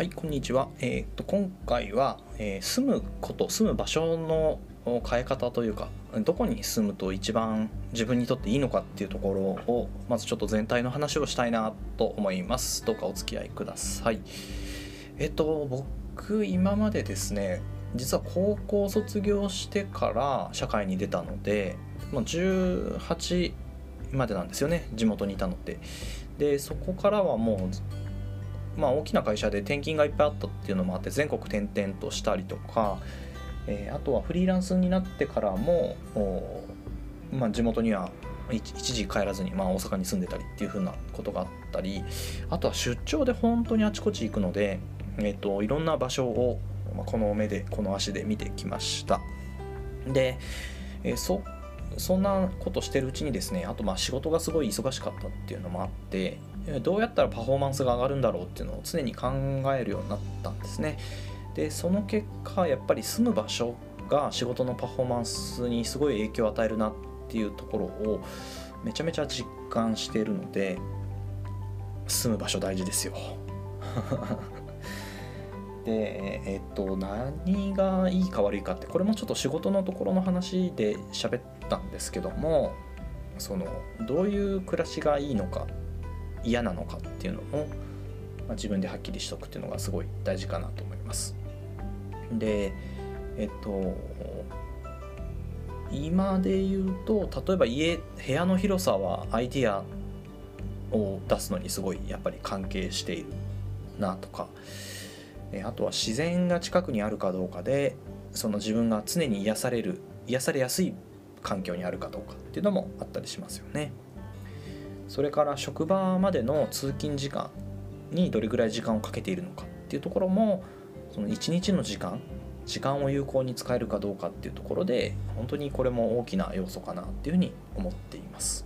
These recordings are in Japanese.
はい、こんにちは。えー、と今回は、えー住むこと、住む場所の変え方というか、どこに住むと一番自分にとっていいのかっていうところを、まずちょっと全体の話をしたいなと思います。どうかお付き合いください。えっ、と、僕、今までですね、実は高校卒業してから社会に出たので、もう18までなんですよね、地元にいたのって。で、そこからはもうまあ、大きな会社で転勤がいっぱいあったっていうのもあって全国転々としたりとか、えーあとはフリーランスになってからも、まあ、地元には一時帰らずに、まあ、大阪に住んでたりっていう風なことがあったりあとは出張で本当にあちこち行くので、えー、といろんな場所を、ま、この目でこの足で見てきました。で、えーそそんなことしてるうちにですねあとまあ仕事がすごい忙しかったっていうのもあってどうやったらパフォーマンスが上がるんだろうっていうのを常に考えるようになったんですね。でその結果やっぱり住む場所が仕事のパフォーマンスにすごい影響を与えるなっていうところをめちゃめちゃ実感しているので住む場所大事ですよ。でえっと何がいいか悪いかってこれもちょっと仕事のところの話で喋ったんですけどもそのどういう暮らしがいいのか嫌なのかっていうのを、まあ、自分ではっきりしとくっていうのがすごい大事かなと思います。でえっと今で言うと例えば家部屋の広さはアイディアを出すのにすごいやっぱり関係しているなとかあとは自然が近くにあるかどうかでその自分が常に癒される癒されやすい環境にあるかどうかっていうのもあったりしますよね。それから職場までの通勤時間にどれぐらい時間をかけているのかっていうところもその一日の時間時間を有効に使えるかどうかっていうところで本当にこれも大きな要素かなっていうふうに思っています。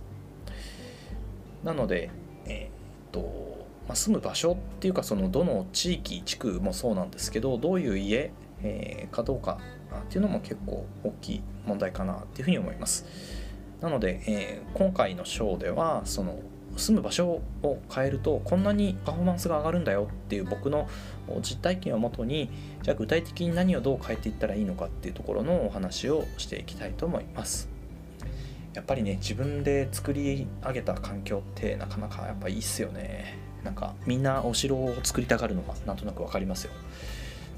なので、えーっとまあ、住む場所っていうかそのどの地域地区もそうなんですけどどういう家、えーかどうかっていうのも結構大きい問題かなっていうふうに思います。なので、えー今回の章ではその住む場所を変えるとこんなにパフォーマンスが上がるんだよっていう僕の実体験をもとにじゃあ具体的に何をどう変えていったらいいのかっていうところのお話をしていきたいと思います。やっぱりね自分で作り上げた環境ってなかなかやっぱいいっすよね。なんかみんなお城を作りたがるのがなんとなく分かりますよ。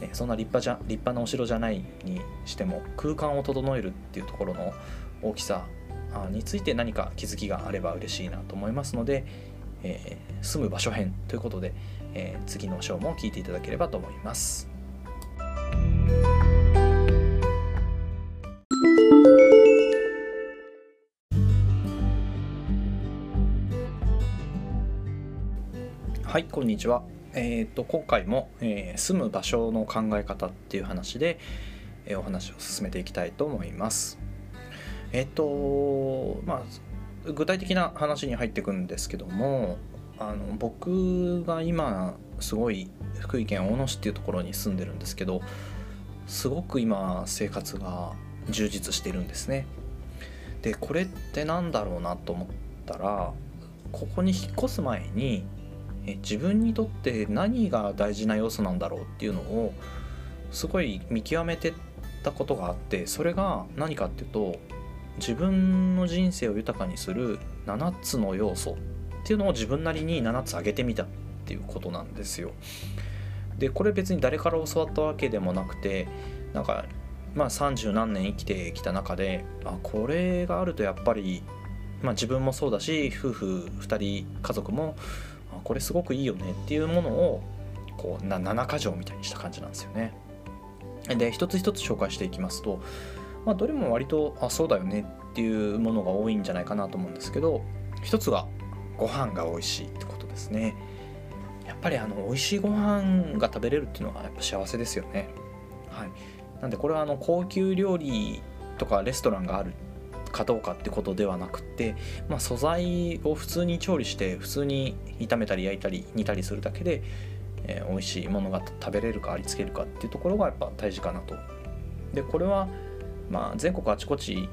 ね、そんな立派じゃ立派なお城じゃないにしても空間を整えるっていうところの大きさについて何か気づきがあれば嬉しいなと思いますので、えー住む場所編ということで、えー次の章も聞いていただければと思います。はい、こんにちは。えっ、と今回も、えー住む場所の考え方っていう話で、えーお話を進めていきたいと思います。えっ、とまあ具体的な話に入っていくんですけども、あの僕が今すごい福井県大野市っていうところに住んでるんですけど、すごく今生活が充実してるんですね。でこれってなんだろうなと思ったらここに引っ越す前に自分にとって何が大事な要素なんだろうっていうのをすごい見極めてたことがあってそれが何かっていうと自分の人生を豊かにする7つの要素っていうのを自分なりに7つ挙げてみたっていうことなんですよ。でこれ別に誰から教わったわけでもなくてなんかまあ30何年生きてきた中であこれがあるとやっぱり、まあ、自分もそうだし夫婦2人家族もあこれすごくいいよねっていうものをこう7箇条みたいにした感じなんですよね。で一つ一つ紹介していきますと、まあ、どれも割とあそうだよねっていうものが多いんじゃないかなと思うんですけど一つがご飯が美味しいってことですね。やっぱりあの美味しいご飯が食べれるっていうのはやっぱ幸せですよね。はい、なんでこれはあの高級料理とかレストランがあるかどうかってことではなくて、まあ、素材を普通に調理して普通に炒めたり焼いたり煮たりするだけで、えー美味しいものが食べれるかありつけるかっていうところがやっぱ大事かなと。でこれは、まあ、全国あちこち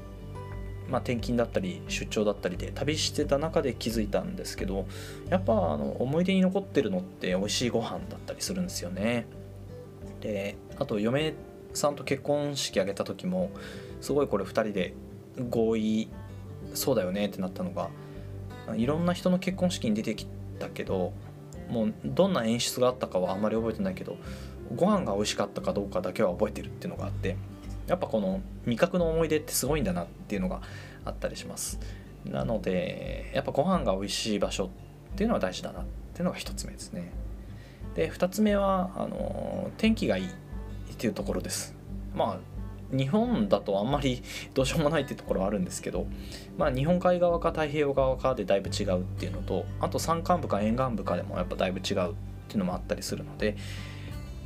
まあ、転勤だったり出張だったりで旅してた中で気づいたんですけどやっぱあの思い出に残ってるのって美味しいご飯だったりするんですよね。であと嫁さんと結婚式挙げた時もすごいこれ2人で合意そうだよねってなったのがいろんな人の結婚式に出てきたけどもうどんな演出があったかはあんまり覚えてないけどご飯が美味しかったかどうかだけは覚えてるっていうのがあってやっぱこの味覚の思い出ってすごいんだなっていうのがあったりします。なのでやっぱご飯が美味しい場所っていうのは大事だなっていうのが1つ目ですね。で2つ目はあの天気がいいっていうところです。まあ日本だとあんまり どうしようもないっていうところはあるんですけど、まあ、日本海側か太平洋側かでだいぶ違うっていうのとあと山間部か沿岸部かでもやっぱだいぶ違うっていうのもあったりするので、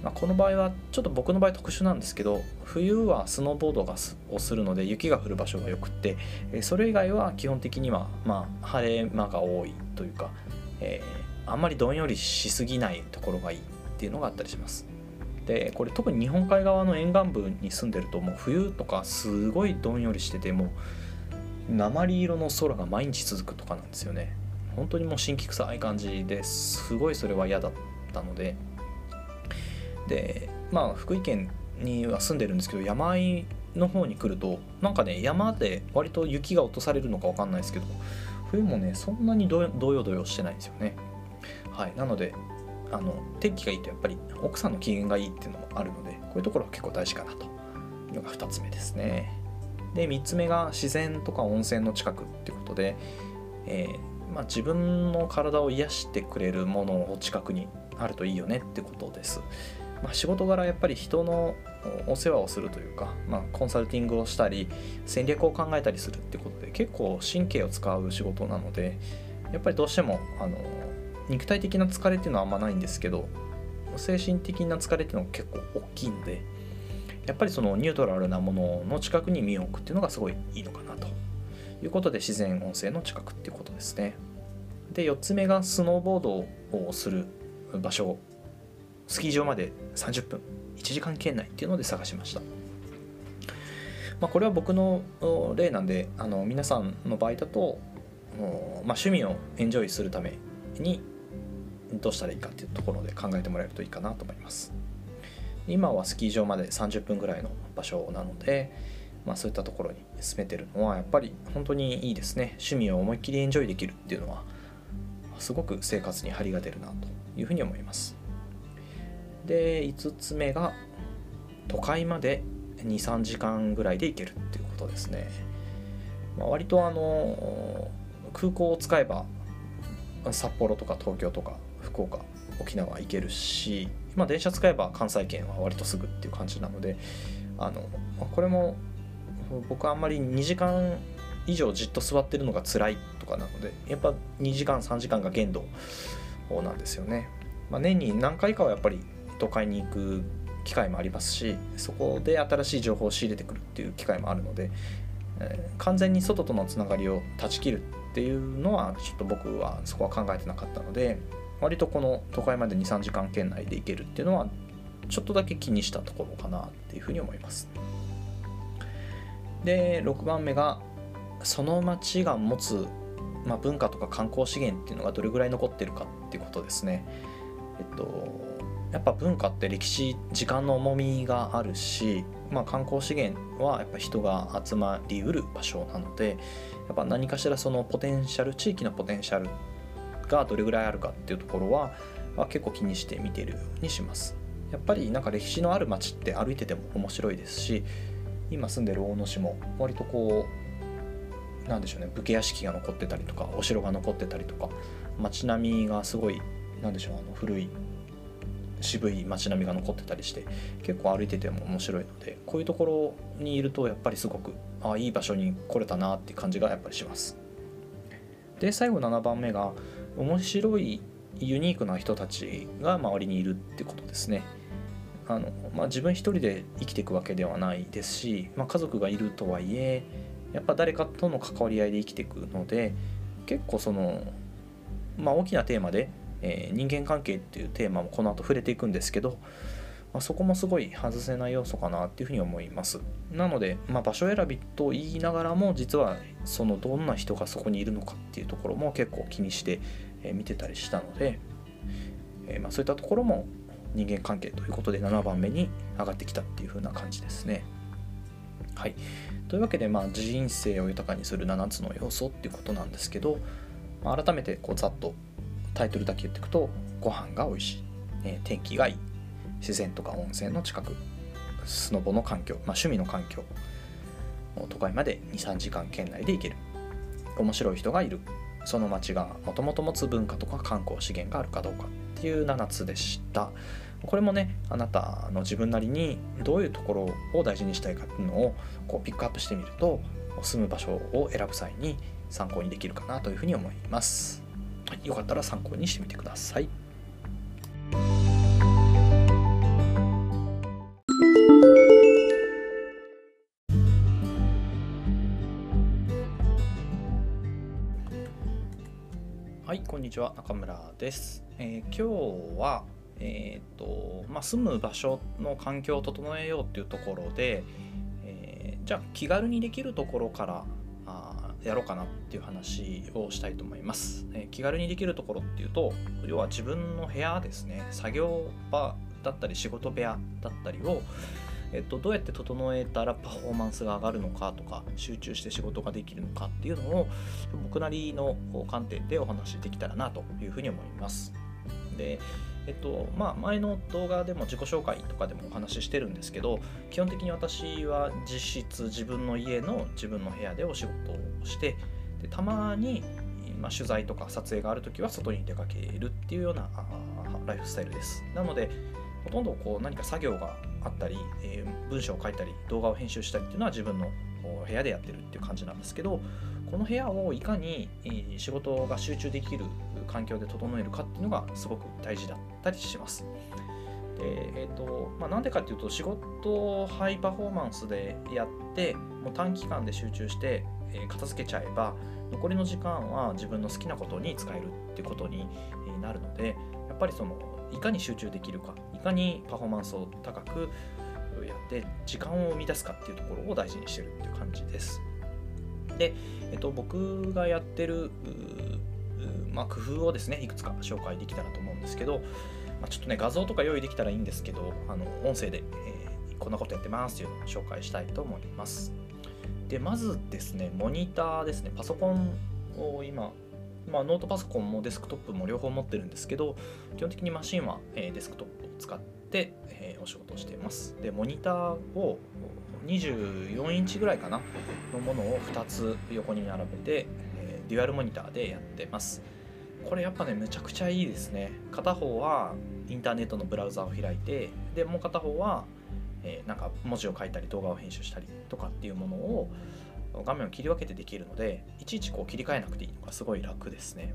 まあ、この場合はちょっと僕の場合特殊なんですけど冬はスノーボードがをするので雪が降る場所がよくってそれ以外は基本的にはまあ晴れ間が多いというか、えー、あんまりどんよりしすぎないところがいいっていうのがあったりします。でこれ特に日本海側の沿岸部に住んでるともう冬とかすごいどんよりしててもう鉛色の空が毎日続くとかなんですよね本当にもう神気臭い感じですごいそれは嫌だったのででまあ福井県には住んでるんですけど山あいの方に来るとなんかね山で割と雪が落とされるのか分かんないですけど冬もねそんなにどよどよしてないんですよね。はいなのであの天気がいいとやっぱり奥さんの機嫌がいいっていうのもあるのでこういうところは結構大事かなと。いうのが2つ目ですね。で3つ目が自然とか温泉の近くってことで、えー、まあ、自分の体を癒してくれるものを近くにあるといいよねってことです、まあ、仕事柄やっぱり人のお世話をするというか、まあ、コンサルティングをしたり戦略を考えたりするってことで結構神経を使う仕事なのでやっぱりどうしてもあの肉体的な疲れっていうのはあんまないんですけど精神的な疲れっていうのが結構大きいんでやっぱりそのニュートラルなものの近くに身を置くっていうのがすごいいいのかなということで自然音声の近くっていうことですね。で4つ目がスノーボードをする場所スキー場まで30分1時間圏内っていうので探しました。まあ、これは僕の例なんであの皆さんの場合だと、まあ、趣味をエンジョイするためにどうしたらいいかっていうところで考えてもらえるといいかなと思います。今はスキー場まで30分ぐらいの場所なので、まあ、そういったところに進めてるのはやっぱり本当にいいですね。趣味を思いっきりエンジョイできるっていうのはすごく生活に張りが出るなというふうに思います。で5つ目が都会まで23時間ぐらいで行けるっていうことですね、まあ、割とあの空港を使えば札幌とか東京とか福岡沖縄行けるし、ま、電車使えば関西圏は割とすぐっていう感じなのであのこれも僕はあんまり2時間以上じっと座ってるのが辛いとかなのでやっぱ2時間3時間が限度なんですよね、まあ、年に何回かはやっぱり都会に行く機会もありますしそこで新しい情報を仕入れてくるっていう機会もあるので、えー、完全に外とのつながりを断ち切るっていうのはちょっと僕はそこは考えてなかったので割とこの都会まで23時間圏内で行けるっていうのはちょっとだけ気にしたところかなっていうふうに思います。で6番目がその町が持つ、まあ、文化とか観光資源っていうのがどれぐらい残ってるかっていうことですね。えっとやっぱ文化って歴史時間の重みがあるし、まあ、観光資源はやっぱ人が集まりうる場所なのでやっぱ何かしらそのポテンシャル地域のポテンシャルがどれぐらいあるかっていうところは、まあ、結構気にして見てるようにします。やっぱりなんか歴史のある街って歩いてても面白いですし今住んでる大野市も割とこうなんでしょうね武家屋敷が残ってたりとかお城が残ってたりとか街並みがすごいなんでしょうあの古い渋い街並みが残ってたりして結構歩いてても面白いのでこういうところにいるとやっぱりすごくあいい場所に来れたなって感じがやっぱりします。で最後7番目が面白いユニークな人たちが周りにいるってことですね。あの、まあ、自分一人で生きていくわけではないですし、まあ、家族がいるとはいえやっぱ誰かとの関わり合いで生きていくので結構その、まあ、大きなテーマでえー、人間関係っていうテーマもこの後触れていくんですけどまあ、そこもすごい外せない要素かなっていうふうに思いますなので、まあ、場所選びと言いながらも実はそのどんな人がそこにいるのかっていうところも結構気にして見てたりしたので、えー、まあそういったところも人間関係ということで7番目に上がってきたっていう風な感じですね。はい、というわけで、まあ、人生を豊かにする7つの要素っていうことなんですけど、まあ、改めてこうざっとタイトルだけ言っていくとご飯が美味しい、えー、天気がいい。自然とか温泉の近くスノボの環境、まあ、趣味の環境都会まで23時間圏内で行ける。面白い人がいる。その町がもともと持つ文化とか観光資源があるかどうかっていう7つでした。これもねあなたの自分なりにどういうところを大事にしたいかっていうのをこうピックアップしてみると住む場所を選ぶ際に参考にできるかなというふうに思います、よかったら参考にしてみてくださいはい、こんにちは、中村です。えー、今日は、えーとまあ、住む場所の環境を整えようっていうところで、えー、じゃあ気軽にできるところからやろうかなっていう話をしたいと思います、えー、気軽にできるところっていうと要は自分の部屋ですね作業場だったり仕事部屋だったりをえっと、どうやって整えたらパフォーマンスが上がるのかとか集中して仕事ができるのかっていうのを僕なりの観点でお話しできたらなというふうに思います。でえっとまあ、前の動画でも自己紹介とかでもお話ししてるんですけど基本的に私は実質自分の家の自分の部屋でお仕事をしてでたまに、まあ、取材とか撮影がある時は外に出かけるっていうようなライフスタイルです。なのでほとんどこう何か作業があったり、えー、文章を書いたり動画を編集したりっていうのは自分の部屋でやってるっていう感じなんですけどこの部屋をいかに仕事が集中できる環境で整えるかっていうのがすごく大事だったりします。でえーとまあ、なんでかっていうと仕事をハイパフォーマンスでやってもう短期間で集中して、え片付けちゃえば残りの時間は自分の好きなことに使えるってことになるのでやっぱりそのいかに集中できるかいかにパフォーマンスを高くやって時間を生み出すかっていうところを大事にしてるっていう感じです。で、えっと、僕がやってる、まあ、工夫をですねいくつか紹介できたらと思うんですけど、まあ、ちょっとね画像とか用意できたらいいんですけどあの音声で、えー、こんなことやってますっていうのを紹介したいと思います。でまずですねモニターですね。パソコンを今まあ、ノートパソコンもデスクトップも両方持ってるんですけど基本的にマシンは、えー、デスクトップを使って、えー、お仕事をしています。でモニターを24インチぐらいかなのものを2つ横に並べて、えー、デュアルモニターでやってます。これやっぱねめちゃくちゃいいですね。片方はインターネットのブラウザを開いてでもう片方は、えー、なんか文字を書いたり動画を編集したりとかっていうものを画面を切り分けてできるのでいちいちこう切り替えなくていいのがすごい楽ですね。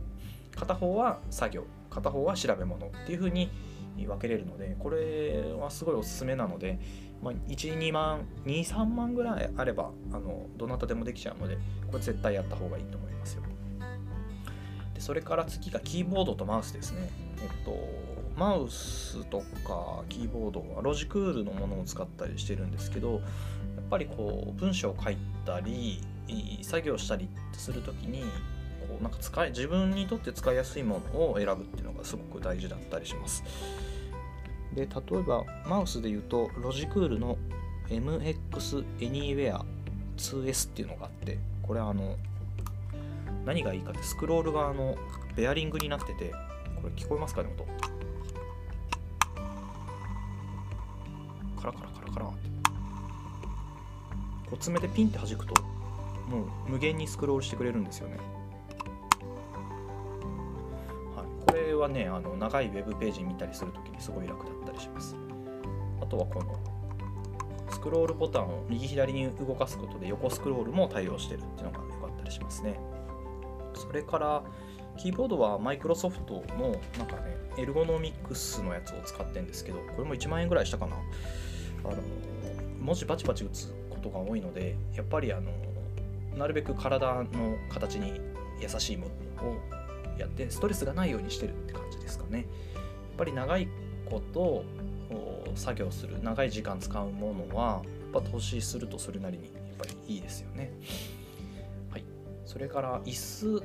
片方は作業片方は調べ物っていう風に分けれるのでこれはすごいおすすめなので、まあ、12万23万ぐらいあればあのどなたでもできちゃうのでこれ絶対やった方がいいと思いますよ。でそれから次がキーボードとマウスですね。えっとマウスとかキーボードはロジクールのものを使ったりしてるんですけどやっぱりこう文章を書いたり作業したりする時にこうなんか使い自分にとって使いやすいものを選ぶっていうのがすごく大事だったりします。で例えばマウスで言うとロジクールの MX Anywhere 2S っていうのがあってこれあの何がいいかってスクロールがあのベアリングになっててこれ聞こえますかね音。カラカラカラカラ。ってこう爪でピンって弾くともう無限にスクロールしてくれるんですよね。はい。これはねあの長いウェブページ見たりするときにすごい楽だったりします。あとはこのスクロールボタンを右左に動かすことで横スクロールも対応してるっていうのが良かったりしますね。それからキーボードはマイクロソフトのなんかねエルゴノミクスのやつを使ってるんですけどこれも1万円ぐらいしたかなあの文字バチバチ打つことが多いのでやっぱりあのなるべく体の形に優しいものをやってストレスがないようにしてるって感じですかねやっぱり長いこと作業する長い時間使うものはやっぱ投資するとそれなりにやっぱりいいですよね。それから椅子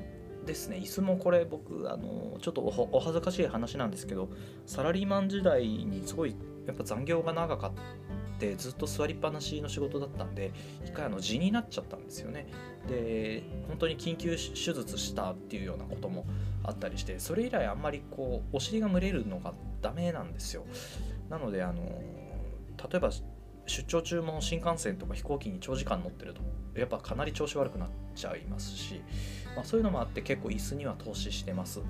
ですね。椅子もこれ僕あのちょっとお恥ずかしい話なんですけどサラリーマン時代にすごいやっぱ残業が長かってずっと座りっぱなしの仕事だったんで一回あの痔になっちゃったんですよね。で本当に緊急手術したっていうようなこともあったりしてそれ以来あんまりこうお尻が蒸れるのがダメなんですよ。なのであの例えば出張中も新幹線とか飛行機に長時間乗ってるとやっぱかなり調子悪くなってちゃいますし、まあ、そういうのもあって結構椅子には投資してます。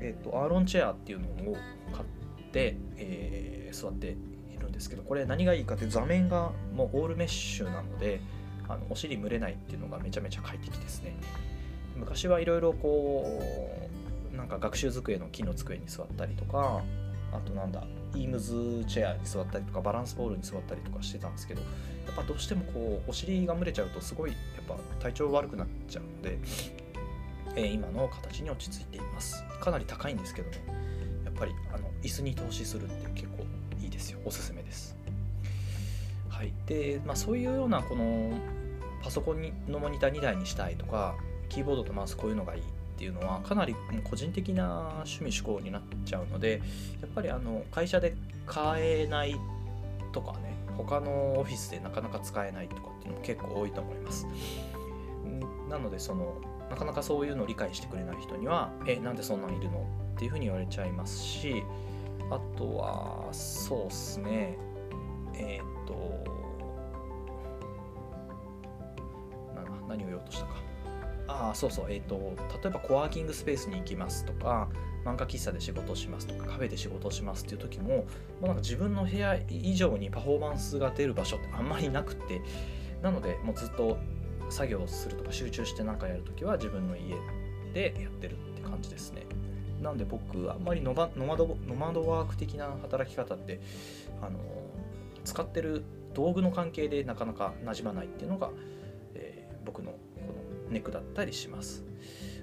えっ、ー、とアーロンチェアっていうのを買って、えー、座っているんですけどこれ何がいいかって座面がもうオールメッシュなのであのお尻蒸れないっていうのがめちゃめちゃ快適ですね。昔はいろいろこうなんか学習机の木の机に座ったりとかあとなんだイームズチェアに座ったりとかバランスボールに座ったりとかしてたんですけどやっぱどうしてもこうお尻が蒸れちゃうとすごいやっぱ体調悪くなっちゃうので、えー、今の形に落ち着いています。かなり高いんですけどね。やっぱりあの椅子に投資するって結構いいですよ。おすすめです。はい。で、まあ、そういうようなこのパソコンのモニター2台にしたいとかキーボードとマウスこういうのがいいっていうのはかなり個人的な趣味思考になっちゃうのでやっぱりあの会社で買えないとかね他のオフィスでなかなか使えないとかっていうのも結構多いと思います。なのでそのなかなかそういうのを理解してくれない人にはえなんでそんなんいるの？っていうふうに言われちゃいますしあとはそうっすね。えっ、ー、と何を言おうとしたか。あそうそうえっ、ー、と例えばコワーキングスペースに行きますとか漫画喫茶で仕事しますとかカフェで仕事しますっていう時ももうなんか自分の部屋以上にパフォーマンスが出る場所ってあんまりなくてなのでもうずっと作業するとか集中して何かやるときは自分の家でやってるって感じですね。なんで僕あんまりノマドノマドワーク的な働き方ってあの使ってる道具の関係でなかなか馴染まないっていうのが、えー、僕のネックだったりします。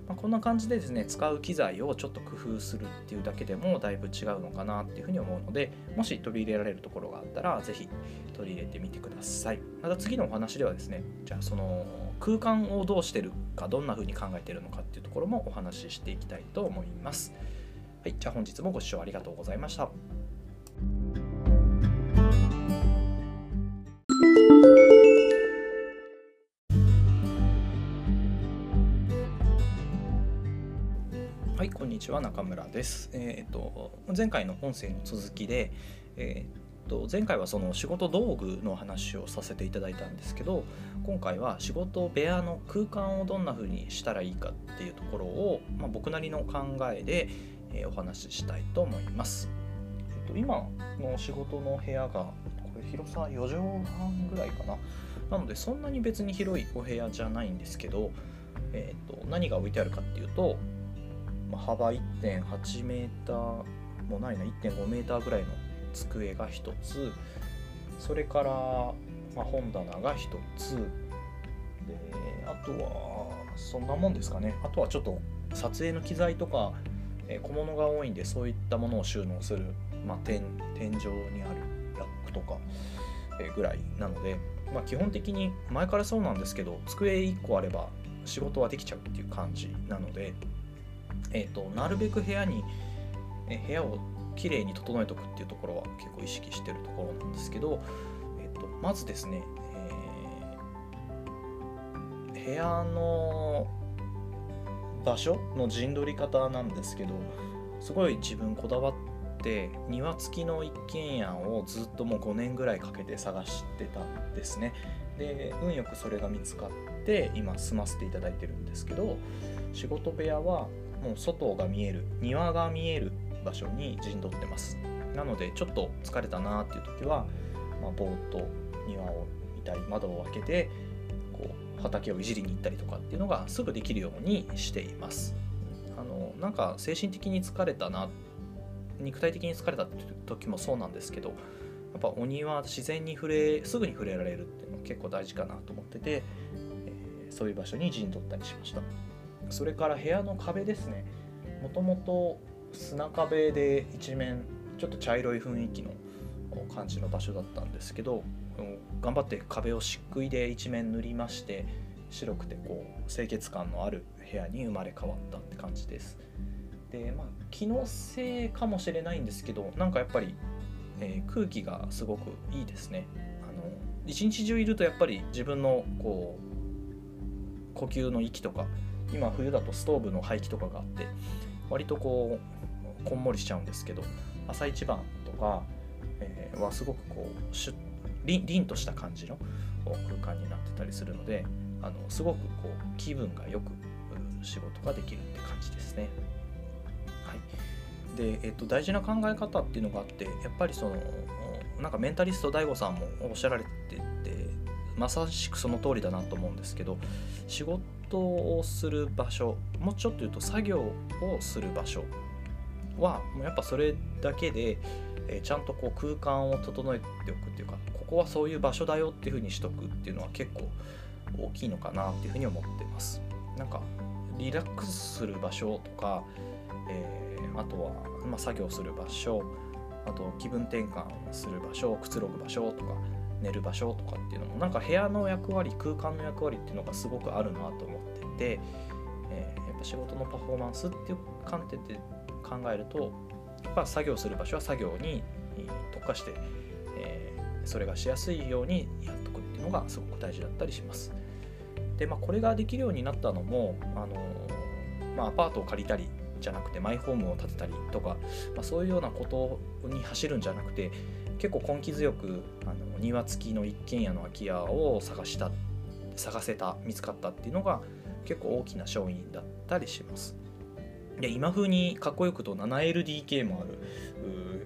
まあ、こんな感じでですね使う機材をちょっと工夫するっていうだけでもだいぶ違うのかなっていうふうに思うのでもし取り入れられるところがあったら是非取り入れてみてください。また次のお話ではですねじゃあその空間をどうしてるかどんな風に考えてるのかっていうところもお話ししていきたいと思います。はいじゃあ本日もご視聴ありがとうございました。にちは中村です。え、ー、と前回の音声の続きで、えー、と前回はその仕事道具の話をさせていただいたんですけど、今回は仕事部屋の空間をどんな風にしたらいいかっていうところを、まあ、僕なりの考えで、え、お話ししたいと思います。えっ、ー、と今の仕事の部屋がこれ広さ4畳半ぐらいかな。なのでそんなに別に広いお部屋じゃないんですけど、えーと何が置いてあるかっていうとま、幅1.8メーターもないな1.5メーターぐらいの机が1つ。それから、まあ、本棚が1つ。であとはそんなもんですかね。あとはちょっと撮影の機材とか、小物が多いんでそういったものを収納する、まあ、天天井にあるラックとか、ぐらいなので、まあ、基本的に前からそうなんですけど机1個あれば仕事はできちゃうっていう感じなのでえーと、なるべく部屋に、え部屋をきれいに整えておくっていうところは結構意識してるところなんですけど、えーと、まずですね、えー、部屋の場所の陣取り方なんですけどすごい自分こだわって庭付きの一軒家をずっともう5年ぐらいかけて探してたんですね。で運よくそれが見つかって今住ませていただいてるんですけど仕事部屋はもう外が見える庭が見える場所に陣取ってます。なのでちょっと疲れたなっていう時は、まあ、ぼーっと庭を見たり窓を開けてこう畑をいじりに行ったりとかっていうのがすぐできるようにしています。あのなんか精神的に疲れたな肉体的に疲れた時もそうなんですけどやっぱお庭自然に触れすぐに触れられるっていうのは結構大事かなと思ってて、えー、そういう場所に陣取ったりしました。それから部屋の壁ですね。もともと砂壁で一面ちょっと茶色い雰囲気の感じの場所だったんですけど頑張って壁を漆喰で一面塗りまして白くてこう清潔感のある部屋に生まれ変わったって感じです。でまあ気のせいかもしれないんですけどなんかやっぱり、えー、空気がすごくいいですね。あの一日中いるとやっぱり自分のこう呼吸の息とか今冬だとストーブの排気とかがあって割とこうこんもりしちゃうんですけど朝一番とか、え、はすごくこう凛とした感じの空間になってたりするのであのすごくこう気分がよく仕事ができるって感じですね。はい、で、えっと、大事な考え方っていうのがあってやっぱりそのなんかメンタリスト DAIGO さんもおっしゃられててまさしくその通りだなと思うんですけど仕事をする場所もうちょっと言うと作業をする場所はもうやっぱそれだけで、えー、ちゃんとこう空間を整えておくっていうかここはそういう場所だよっていうふうにしとくっていうのは結構大きいのかなっていうふうに思ってます。なんかリラックスする場所とか、えー、あとは、まあ、作業する場所あと気分転換する場所くつろぐ場所とか寝る場所とかっていうのもなんか部屋の役割空間の役割っていうのがすごくあるなと思ってて、えー、やっぱ仕事のパフォーマンスっていう観点で考えるとやっぱ作業する場所は作業に特化して、えー、それがしやすいようにやっとくっていうのがすごく大事だったりします。でまあこれができるようになったのもあの、まあ、アパートを借りたりじゃなくてマイホームを建てたりとか、まあ、そういうようなことに走るんじゃなくて結構根気強くあの庭付きの一軒家の空き家を探した探せた見つかったっていうのが結構大きな勝因だったりします。で今風にかっこよくと 7LDK もある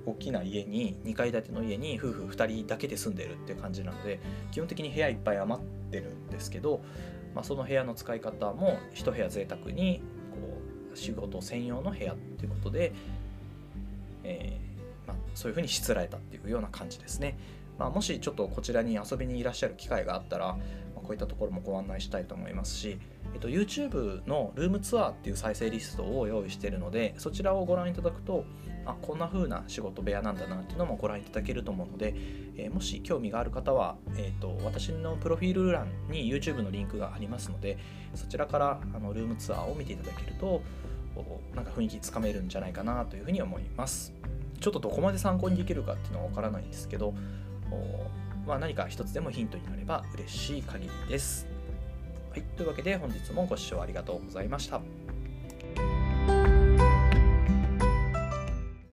大きな家に2階建ての家に夫婦2人だけで住んでるって感じなので基本的に部屋いっぱい余ってるんですけど、まあ、その部屋の使い方も1部屋贅沢にこう仕事専用の部屋っていうことで、えー、そういうふうにしつらえたっていうような感じですね。まあ、もしちょっとこちらに遊びにいらっしゃる機会があったら、まあ、こういったところもご案内したいと思いますし、えっと、YouTube のルームツアーっていう再生リストを用意しているのでそちらをご覧いただくとあこんな風な仕事部屋なんだなっていうのもご覧いただけると思うので、えー、もし興味がある方は、えーと、私のプロフィール欄に YouTube のリンクがありますのでそちらからあのルームツアーを見ていただけるとなんか雰囲気つかめるんじゃないかなというふうに思いますちょっとどこまで参考にできるかっていうのは分からないんですけどまあ、何か一つでもヒントになれば嬉しい限りです。はい、というわけで本日もご視聴ありがとうございました。